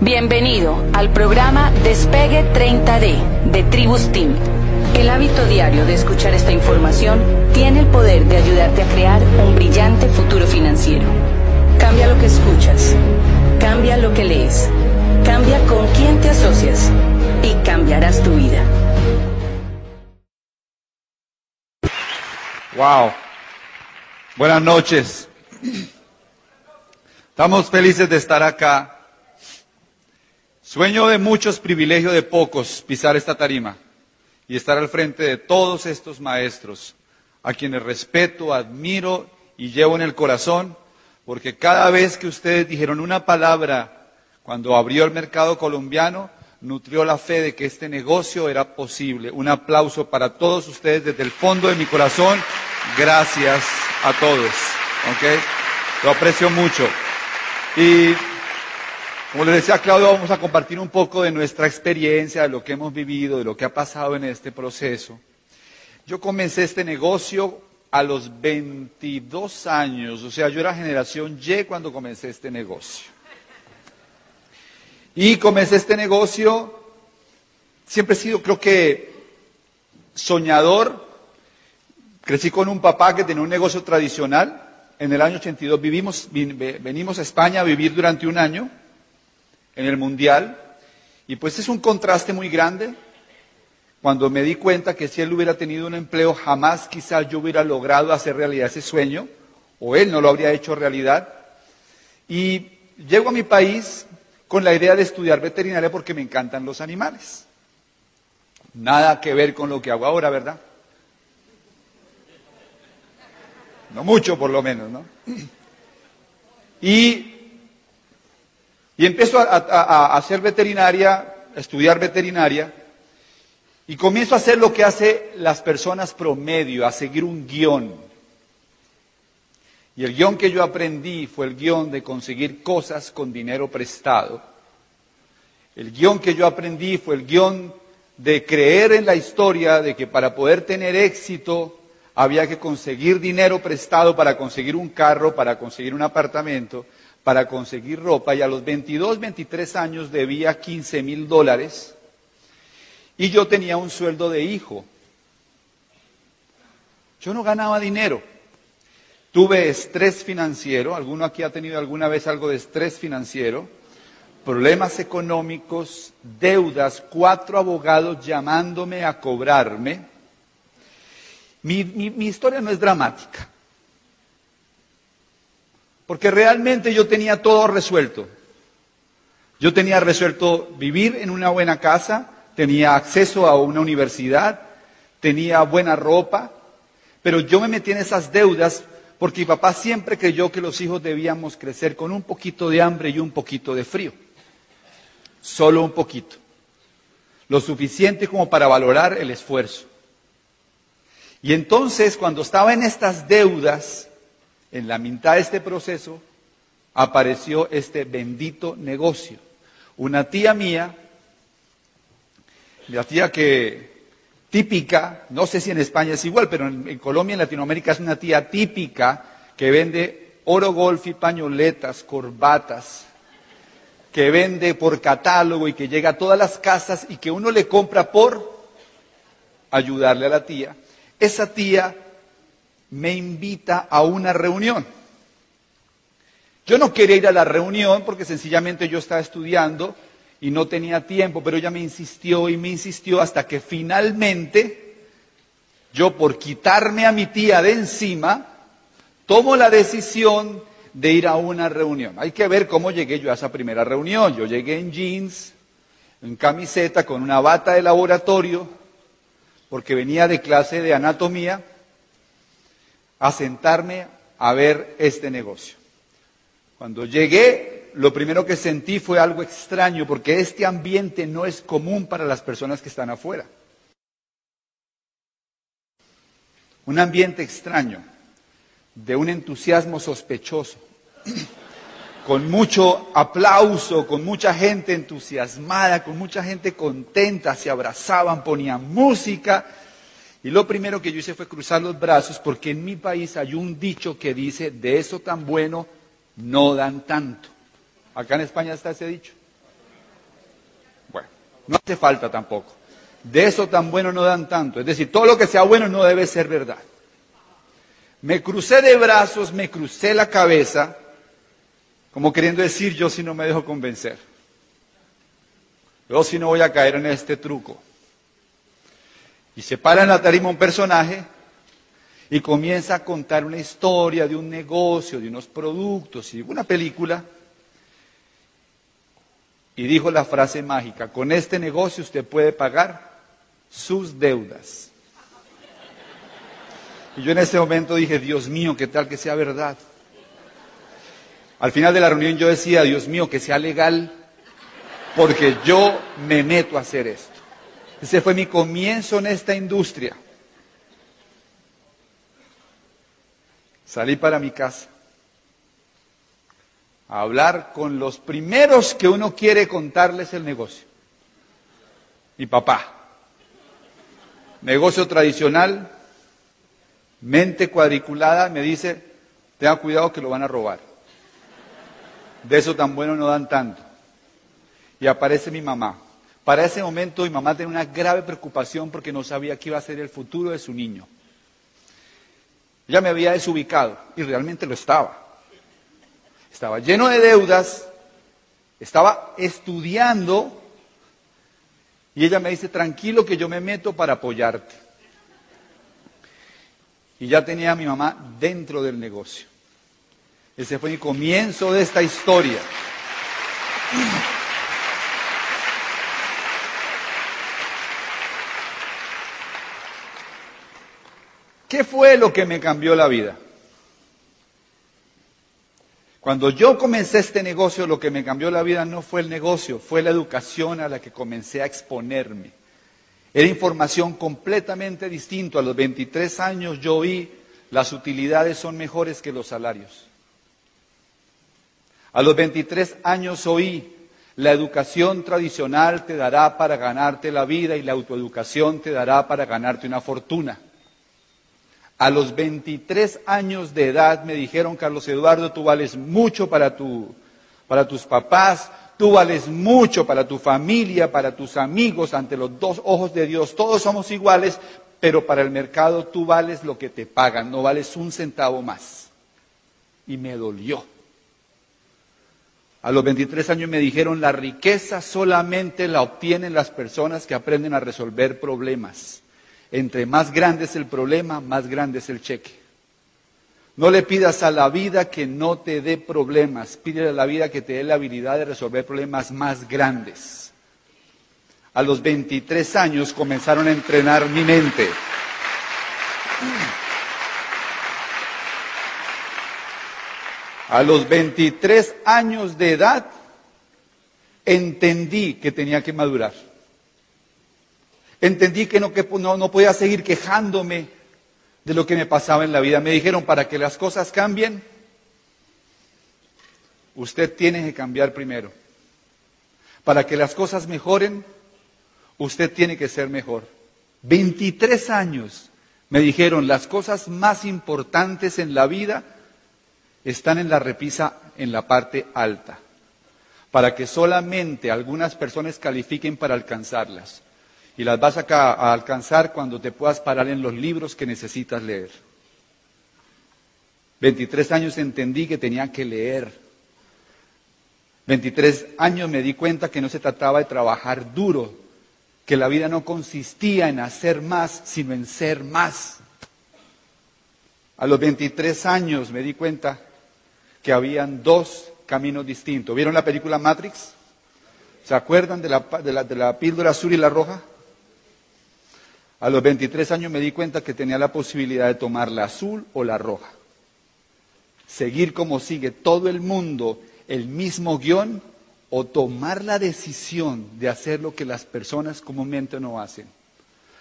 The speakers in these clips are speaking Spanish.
Bienvenido al programa Despegue 30D de Tribus Team. El hábito diario de escuchar esta información tiene el poder de ayudarte a crear un brillante futuro financiero. Cambia lo que escuchas, cambia lo que lees, cambia con quién te asocias y cambiarás tu vida. Wow. Buenas noches. Estamos felices de estar acá. Sueño de muchos, privilegio de pocos, pisar esta tarima y estar al frente de todos estos maestros, a quienes respeto, admiro y llevo en el corazón, porque cada vez que ustedes dijeron una palabra cuando abrió el mercado colombiano, nutrió la fe de que este negocio era posible. Un aplauso para todos ustedes desde el fondo de mi corazón. Gracias a todos. ¿ok? Lo aprecio mucho. Y como les decía Claudio, vamos a compartir un poco de nuestra experiencia, de lo que hemos vivido, de lo que ha pasado en este proceso. Yo comencé este negocio a los 22 años, o sea, yo era generación Y cuando comencé este negocio. Y comencé este negocio, siempre he sido, creo que, soñador. Crecí con un papá que tenía un negocio tradicional. En el año 82 vivimos, venimos a España a vivir durante un año en el Mundial. Y pues es un contraste muy grande. Cuando me di cuenta que si él hubiera tenido un empleo, jamás quizás yo hubiera logrado hacer realidad ese sueño, o él no lo habría hecho realidad. Y llego a mi país con la idea de estudiar veterinaria porque me encantan los animales. Nada que ver con lo que hago ahora, ¿verdad? No mucho, por lo menos, ¿no? Y, y empiezo a, hacer veterinaria, a estudiar veterinaria, y comienzo a hacer lo que hacen las personas promedio, a seguir un guion. Y el guion que yo aprendí fue el guion de conseguir cosas con dinero prestado. El guion que yo aprendí fue el guion de creer en la historia de que para poder tener éxito había que conseguir dinero prestado para conseguir un carro, para conseguir un apartamento, para conseguir ropa. Y a los 22, 23 años debía 15 mil dólares y yo tenía un sueldo de hijo. Yo no ganaba dinero. Tuve estrés financiero, alguno aquí ha tenido alguna vez algo de estrés financiero, problemas económicos, deudas, cuatro abogados llamándome a cobrarme. Mi, mi, mi, historia no es dramática, porque realmente yo tenía todo resuelto. Yo tenía resuelto vivir en una buena casa, tenía acceso a una universidad, tenía buena ropa, pero yo me metí en esas deudas porque mi papá siempre creyó que los hijos debíamos crecer con un poquito de hambre y un poquito de frío. Solo un poquito. Lo suficiente como para valorar el esfuerzo. Y entonces, cuando estaba en estas deudas, en la mitad de este proceso, apareció este bendito negocio. Una tía mía la tía que típica, no sé si en España es igual, pero en, Colombia, en Latinoamérica es una tía típica que vende oro golf y pañoletas, corbatas, que vende por catálogo y que llega a todas las casas y que uno le compra por ayudarle a la tía. Esa tía me invita a una reunión. Yo no quería ir a la reunión porque sencillamente yo estaba estudiando y no tenía tiempo, pero ella me insistió y me insistió hasta que finalmente yo por quitarme a mi tía de encima, tomo la decisión de ir a una reunión. Hay que ver cómo llegué yo a esa primera reunión. Yo llegué en jeans, en camiseta, con una bata de laboratorio, porque venía de clase de anatomía, a sentarme a ver este negocio. Cuando llegué, lo primero que sentí fue algo extraño, porque este ambiente no es común para las personas que están afuera. Un ambiente extraño, de un entusiasmo sospechoso, con mucho aplauso, con mucha gente entusiasmada, con mucha gente contenta, se abrazaban, ponían música. Y lo primero que yo hice fue cruzar los brazos, porque en mi país hay un dicho que dice, de eso tan bueno no dan tanto. Acá en España está ese dicho. No hace falta tampoco. De eso tan bueno no dan tanto. Es decir, todo lo que sea bueno no debe ser verdad. Me crucé de brazos, me crucé la cabeza, como queriendo decir, yo si no me dejo convencer. Yo si no voy a caer en este truco. Y se para en la tarima un personaje y comienza a contar una historia de un negocio, de unos productos y de una película. Y dijo la frase mágica, con este negocio usted puede pagar sus deudas. Y yo en ese momento dije, Dios mío, ¿qué tal que sea verdad? Al final de la reunión yo decía, Dios mío, que sea legal, porque yo me meto a hacer esto. Ese fue mi comienzo en esta industria. Salí para mi casa a hablar con los primeros que uno quiere contarles el negocio. Mi papá. Negocio tradicional, mente cuadriculada, me dice, tenga cuidado que lo van a robar. De eso tan bueno no dan tanto. Y aparece mi mamá. Para ese momento mi mamá tenía una grave preocupación porque no sabía qué iba a ser el futuro de su niño. Ya me había desubicado y realmente lo estaba. Estaba lleno de deudas, estaba estudiando y ella me dice, tranquilo que yo me meto para apoyarte. Y ya tenía a mi mamá dentro del negocio. Ese fue el comienzo de esta historia. ¿Qué fue lo que me cambió la vida? Cuando yo comencé este negocio, lo que me cambió la vida no fue el negocio, fue la educación a la que comencé a exponerme. Era información completamente distinta. A los 23 años yo vi las utilidades son mejores que los salarios. A los 23 años oí, la educación tradicional te dará para ganarte la vida y la autoeducación te dará para ganarte una fortuna. A los 23 años de edad me dijeron, Carlos Eduardo, tú vales mucho para, tu, para tus papás, tú vales mucho para tu familia, para tus amigos, ante los dos ojos de Dios. Todos somos iguales, pero para el mercado tú vales lo que te pagan, no vales un centavo más. Y me dolió. A los 23 años me dijeron, la riqueza solamente la obtienen las personas que aprenden a resolver problemas. Entre más grande es el problema, más grande es el cheque. No le pidas a la vida que no te dé problemas, pídele a la vida que te dé la habilidad de resolver problemas más grandes. A los 23 años comenzaron a entrenar mi mente. A los 23 años de edad entendí que tenía que madurar. Entendí que no, que no, podía seguir quejándome de lo que me pasaba en la vida. Me dijeron, para que las cosas cambien, usted tiene que cambiar primero. Para que las cosas mejoren, usted tiene que ser mejor. 23 años me dijeron, las cosas más importantes en la vida están en la repisa en la parte alta, para que solamente algunas personas califiquen para alcanzarlas y las vas a, alcanzar cuando te puedas parar en los libros que necesitas leer. 23 años entendí que tenía que leer. 23 años me di cuenta que no se trataba de trabajar duro, que la vida no consistía en hacer más, sino en ser más. A los 23 años me di cuenta que habían dos caminos distintos. ¿Vieron la película Matrix? ¿Se acuerdan de la, de la, de la píldora azul y la roja? A los 23 años me di cuenta que tenía la posibilidad de tomar la azul o la roja. Seguir como sigue todo el mundo el mismo guion o tomar la decisión de hacer lo que las personas comúnmente no hacen.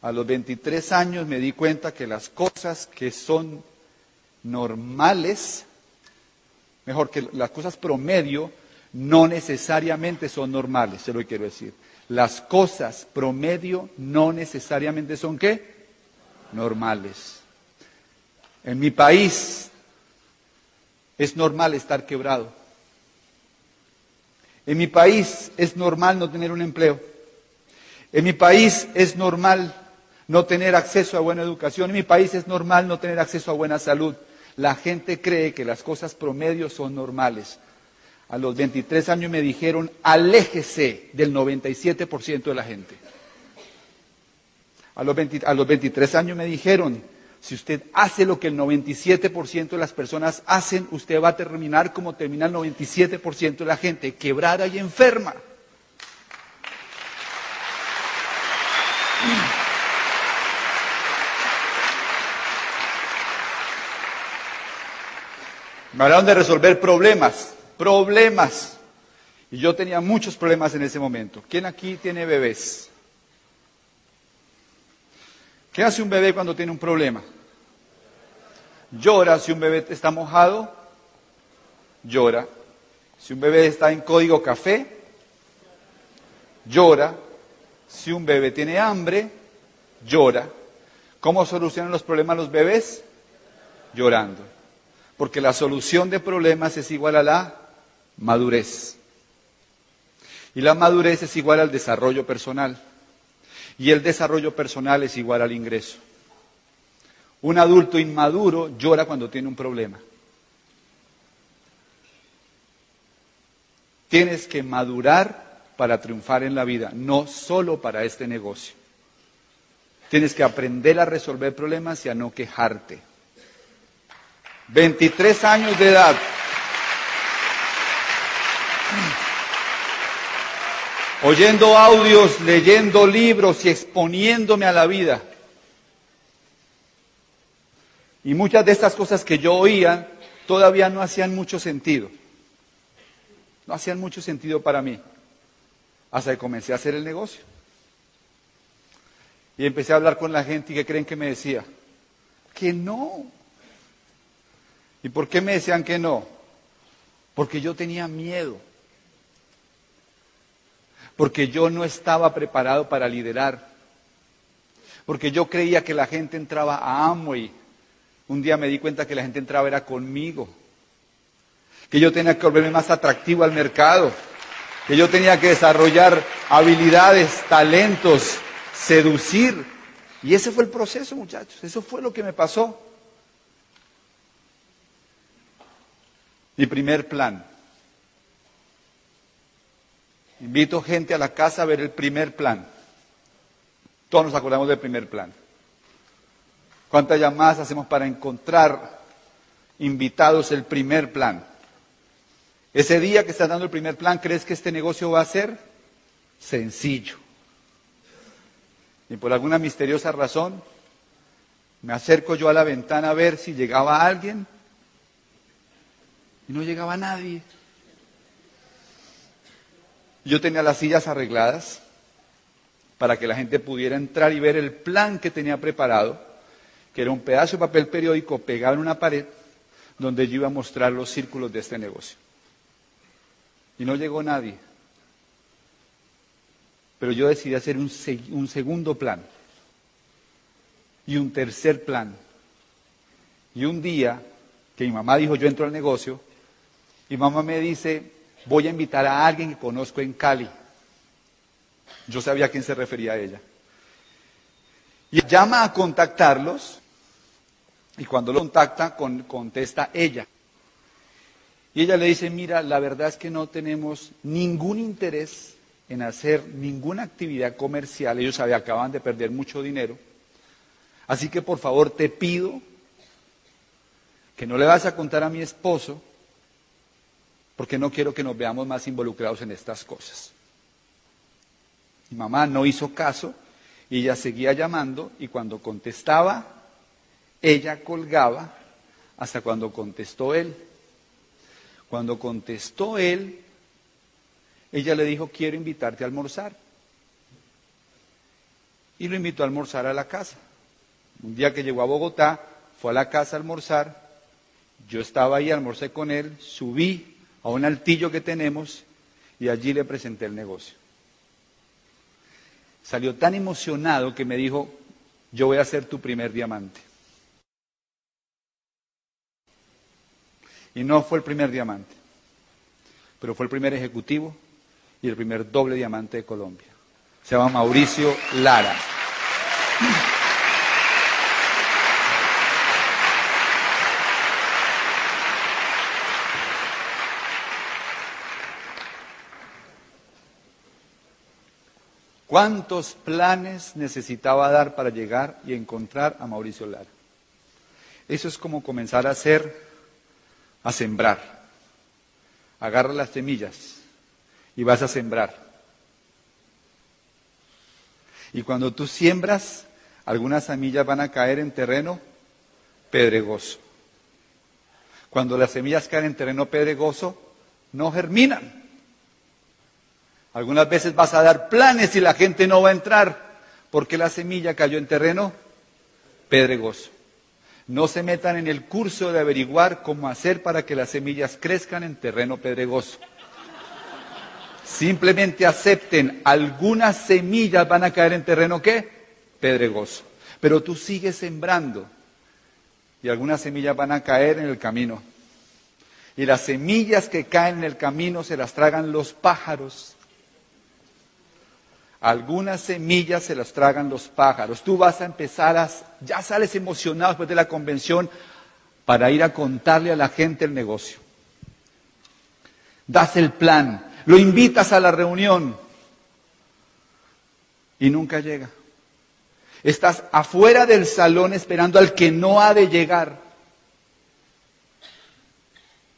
A los 23 años me di cuenta que las cosas que son normales, mejor que las cosas promedio, no necesariamente son normales, se lo quiero decir. Las cosas promedio no necesariamente son qué? Normales. En mi país es normal estar quebrado. En mi país es normal no tener un empleo. En mi país es normal no tener acceso a buena educación, en mi país es normal no tener acceso a buena salud. La gente cree que las cosas promedios son normales. A los 23 años me dijeron, aléjese del 97% de la gente. A los, 23 años me dijeron, si usted hace lo que el 97% de las personas hacen, usted va a terminar como termina el 97% de la gente, quebrada y enferma. Me hablaron de resolver problemas, problemas. Y yo tenía muchos problemas en ese momento. ¿Quién aquí tiene bebés? ¿Qué hace un bebé cuando tiene un problema? Llora si un bebé está mojado, llora. Si un bebé está en código café, llora. Si un bebé tiene hambre, llora. ¿Cómo solucionan los problemas los bebés? Llorando. Porque la solución de problemas es igual a la madurez. Y la madurez es igual al desarrollo personal. Y el desarrollo personal es igual al ingreso. Un adulto inmaduro llora cuando tiene un problema. Tienes que madurar para triunfar en la vida, no solo para este negocio. Tienes que aprender a resolver problemas y a no quejarte. 23 años de edad. Oyendo audios, leyendo libros y exponiéndome a la vida. Y muchas de estas cosas que yo oía todavía no hacían mucho sentido. No hacían mucho sentido para mí. Hasta que comencé a hacer el negocio. Y empecé a hablar con la gente y que creen que me decía, que no. ¿Y por qué me decían que no? Porque yo tenía miedo. Porque yo no estaba preparado para liderar. Porque yo creía que la gente entraba a Amway un día me di cuenta que la gente entraba era conmigo, que yo tenía que volverme más atractivo al mercado, que yo tenía que desarrollar habilidades, talentos, seducir. Y ese fue el proceso, muchachos, eso fue lo que me pasó. Mi primer plan. Invito gente a la casa a ver el primer plan. Todos nos acordamos del primer plan. ¿Cuántas llamadas hacemos para encontrar invitados el primer plan? Ese día que estás dando el primer plan, ¿crees que este negocio va a ser sencillo? Y por alguna misteriosa razón, me acerco yo a la ventana a ver si llegaba alguien y no llegaba nadie. Yo tenía las sillas arregladas para que la gente pudiera entrar y ver el plan que tenía preparado que era un pedazo de papel periódico pegado en una pared donde yo iba a mostrar los círculos de este negocio. Y no llegó nadie. Pero yo decidí hacer un, un segundo plan y un tercer plan. Y un día que mi mamá dijo, yo entro al negocio, y mamá me dice, voy a invitar a alguien que conozco en Cali. Yo sabía a quién se refería a ella. Y llama a contactarlos y cuando lo contacta, contesta ella. Y ella le dice, mira, la verdad es que no tenemos ningún interés en hacer ninguna actividad comercial. Ellos acaban de perder mucho dinero. Así que por favor te pido que no le vas a contar a mi esposo, porque no quiero que nos veamos más involucrados en estas cosas. Mi mamá no hizo caso y ella seguía llamando y cuando contestaba, ella colgaba hasta cuando contestó él. Cuando contestó él, ella le dijo, quiero invitarte a almorzar. Y lo invitó a almorzar a la casa. Un día que llegó a Bogotá, fue a la casa a almorzar. Yo estaba ahí, almorcé con él, subí a un altillo que tenemos y allí le presenté el negocio. Salió tan emocionado que me dijo, yo voy a ser tu primer diamante. Y no fue el primer diamante, pero fue el primer ejecutivo y el primer doble diamante de Colombia. Se llama Mauricio Lara. ¿Cuántos planes necesitaba dar para llegar y encontrar a Mauricio Lara? Eso es como comenzar a hacer, a sembrar. Agarra las semillas y vas a sembrar. Y cuando tú siembras, algunas semillas van a caer en terreno pedregoso. Cuando las semillas caen en terreno pedregoso, no germinan. Algunas veces vas a dar planes y la gente no va a entrar porque la semilla cayó en terreno pedregoso. No se metan en el curso de averiguar cómo hacer para que las semillas crezcan en terreno pedregoso. Simplemente acepten, algunas semillas van a caer en terreno qué? Pedregoso. Pero tú sigues sembrando y algunas semillas van a caer en el camino. Y las semillas que caen en el camino se las tragan los pájaros. Algunas semillas se las tragan los pájaros. Tú vas a empezar a, ya sales emocionado después de la convención para ir a contarle a la gente el negocio. Das el plan, lo invitas a la reunión y nunca llega. Estás afuera del salón esperando al que no ha de llegar.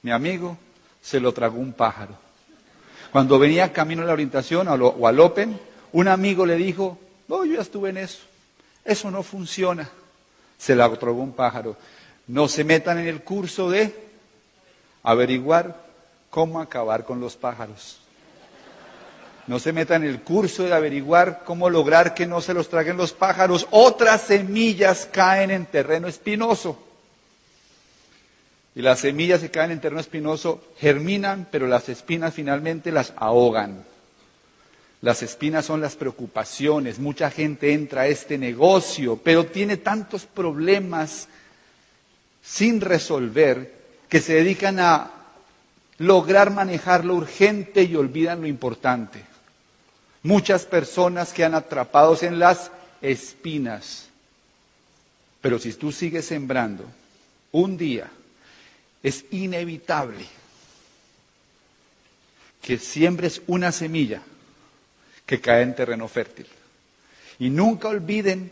Mi amigo se lo tragó un pájaro. Cuando venía camino a la orientación o al Open, un amigo le dijo, no, yo ya estuve en eso, eso no funciona. Se la tragó un pájaro. No se metan en el curso de averiguar cómo acabar con los pájaros. No se metan en el curso de averiguar cómo lograr que no se los traguen los pájaros. Otras semillas caen en terreno espinoso. Y las semillas que caen en terreno espinoso germinan, pero las espinas finalmente las ahogan. Las espinas son las preocupaciones. Mucha gente entra a este negocio, pero tiene tantos problemas sin resolver que se dedican a lograr manejar lo urgente y olvidan lo importante. Muchas personas quedan atrapados en las espinas. Pero si tú sigues sembrando, un día es inevitable que siembres una semilla que cae en terreno fértil. Y nunca olviden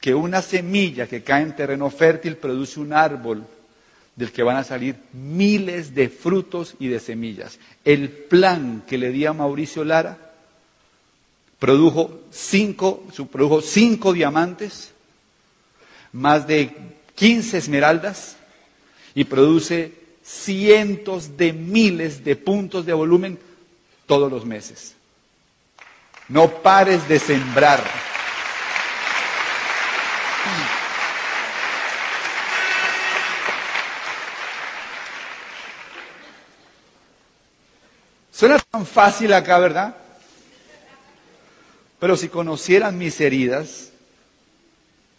que una semilla que cae en terreno fértil produce un árbol del que van a salir miles de frutos y de semillas. El plan que le di a Mauricio Lara produjo cinco, produjo cinco diamantes, más de 15 esmeraldas y produce cientos de miles de puntos de volumen todos los meses. No pares de sembrar. Suena tan fácil acá, ¿verdad? Pero si conocieran mis heridas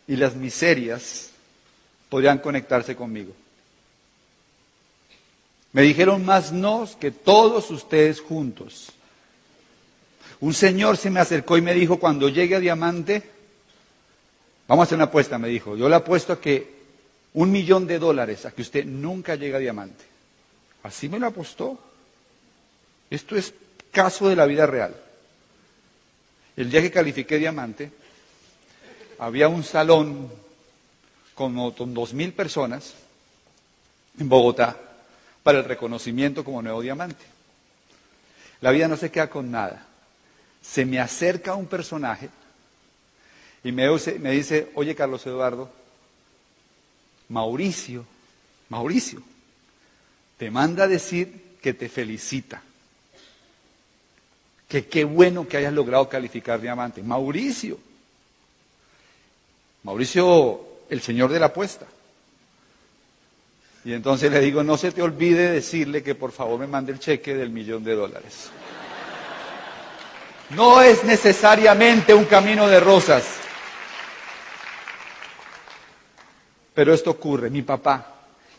y las miserias, podrían conectarse conmigo. Me dijeron más no que todos ustedes juntos. Un señor se me acercó y me dijo, cuando llegue a diamante, vamos a hacer una apuesta, me dijo, yo le apuesto a que un millón de dólares a que usted nunca llegue a diamante. Así me lo apostó. Esto es caso de la vida real. El día que califiqué diamante, había un salón con dos mil personas en Bogotá para el reconocimiento como nuevo diamante. La vida no se queda con nada se me acerca un personaje y me, dice, oye Carlos Eduardo, Mauricio, Mauricio, te manda a decir que te felicita, que qué bueno que hayas logrado calificar diamante. Mauricio, Mauricio, el señor de la apuesta. Y entonces le digo, no se te olvide decirle que por favor me mande el cheque del millón de dólares. No es necesariamente un camino de rosas. Pero esto ocurre. Mi papá,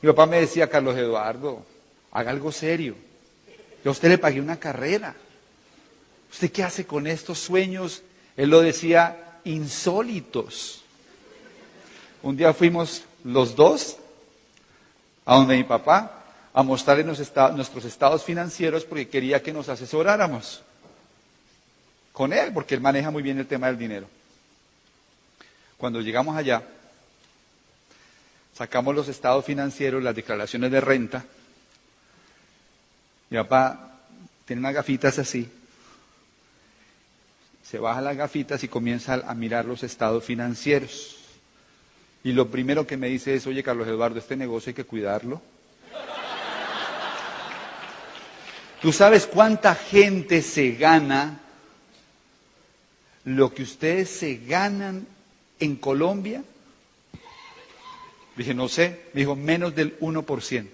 mi papá me decía, Carlos Eduardo, haga algo serio. Yo a usted le pagué una carrera. ¿Usted qué hace con estos sueños Él lo decía insólitos. Un día fuimos los dos a donde mi papá a mostrarle nuestros estados financieros porque quería que nos asesoráramos con él, porque él maneja muy bien el tema del dinero. Cuando llegamos allá, sacamos los estados financieros, las declaraciones de renta. Mi papá tiene unas gafitas así. Se baja las gafitas y comienza a mirar los estados financieros. Y lo primero que me dice es, oye Carlos Eduardo, este negocio hay que cuidarlo. ¿Tú sabes cuánta gente se gana lo que ustedes se ganan en Colombia? Dije, no sé. Me dijo, menos del 1%.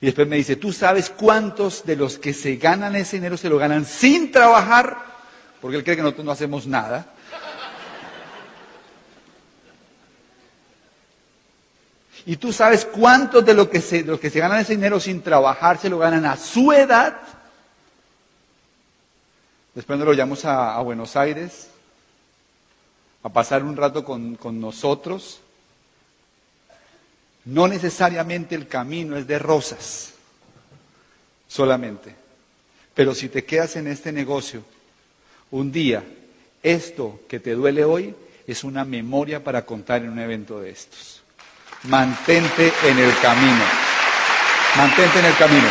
Y después me dice, ¿tú sabes cuántos de los que se ganan ese dinero se lo ganan sin trabajar? Porque él cree que nosotros no hacemos nada. Y tú sabes cuántos de, lo que se, los que se ganan ese dinero sin trabajar se lo ganan a su edad. Después nos lo llevamos a, Buenos Aires a pasar un rato con, con nosotros. No necesariamente el camino es de rosas, solamente. Pero si te quedas en este negocio, un día, esto que te duele hoy es una memoria para contar en un evento de estos. Mantente en el camino. Mantente en el camino.